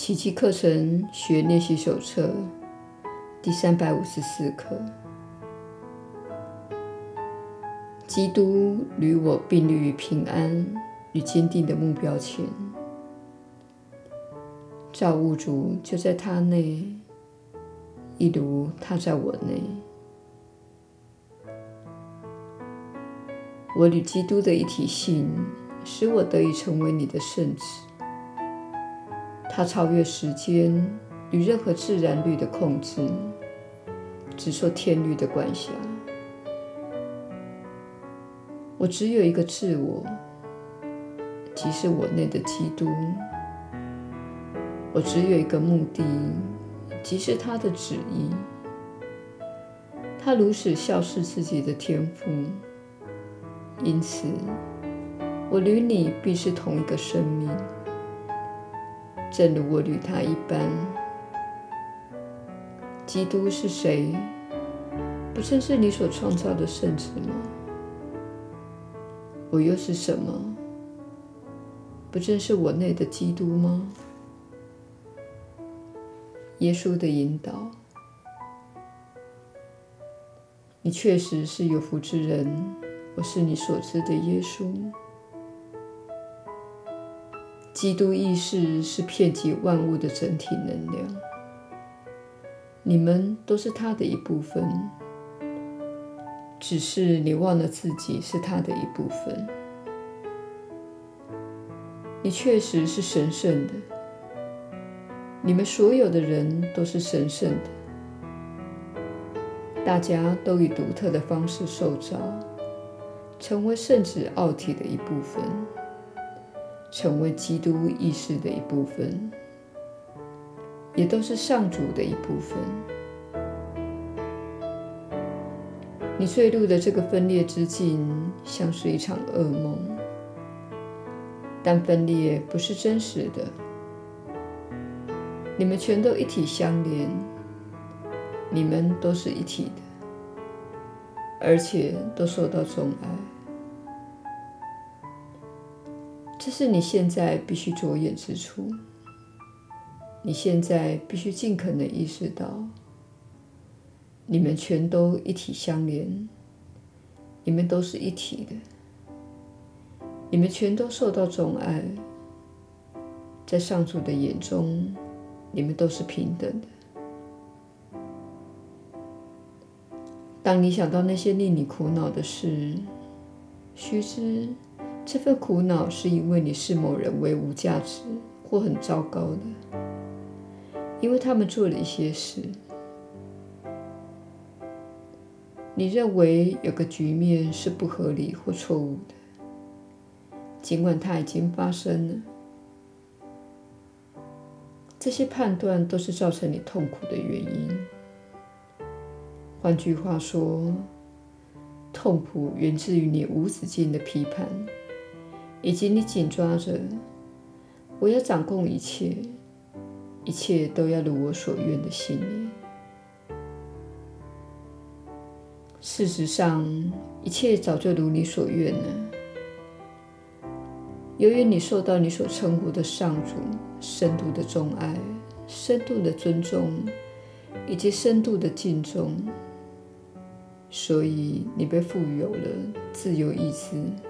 奇迹课程学练习手册第三百五十四课：基督与我并立于平安与坚定的目标前，造物主就在他内，一如他在我内。我与基督的一体性，使我得以成为你的圣子。它超越时间与任何自然律的控制，只受天律的管辖。我只有一个自我，即是我内的基督。我只有一个目的，即是他的旨意。他如此肖似自己的天父，因此我与你必是同一个生命。正如我与他一般，基督是谁？不正是你所创造的圣子吗？我又是什么？不正是我内的基督吗？耶稣的引导，你确实是有福之人。我是你所知的耶稣。基督意识是遍及万物的整体能量，你们都是他的一部分，只是你忘了自己是他的一部分。你确实是神圣的，你们所有的人都是神圣的，大家都以独特的方式受造，成为圣子奥体的一部分。成为基督意识的一部分，也都是上主的一部分。你坠入的这个分裂之境，像是一场噩梦，但分裂不是真实的。你们全都一体相连，你们都是一体的，而且都受到宠爱。这是你现在必须着眼之处。你现在必须尽可能意识到，你们全都一体相连，你们都是一体的，你们全都受到宠爱。在上主的眼中，你们都是平等的。当你想到那些令你苦恼的事，须知。这份苦恼是因为你视某人为无价值或很糟糕的，因为他们做了一些事。你认为有个局面是不合理或错误的，尽管它已经发生了。这些判断都是造成你痛苦的原因。换句话说，痛苦源自于你无止境的批判。以及你紧抓着，我要掌控一切，一切都要如我所愿的信念。事实上，一切早就如你所愿了。由于你受到你所称呼的上主深度的钟爱、深度的尊重以及深度的敬重，所以你被赋予有了自由意志。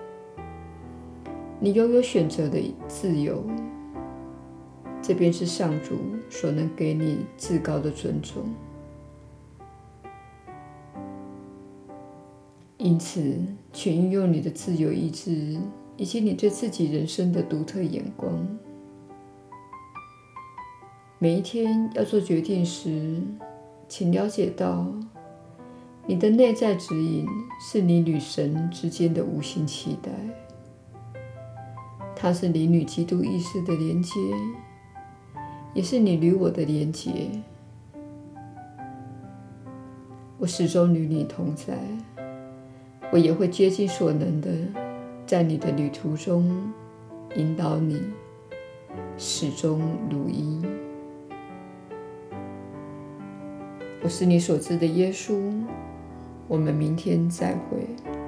你拥有选择的自由，这便是上主所能给你至高的尊重。因此，请运用你的自由意志以及你对自己人生的独特眼光。每一天要做决定时，请了解到，你的内在指引是你与神之间的无形期待。它是你与基督意识的连接，也是你与我的连接。我始终与你同在，我也会竭尽所能的在你的旅途中引导你，始终如一。我是你所知的耶稣。我们明天再会。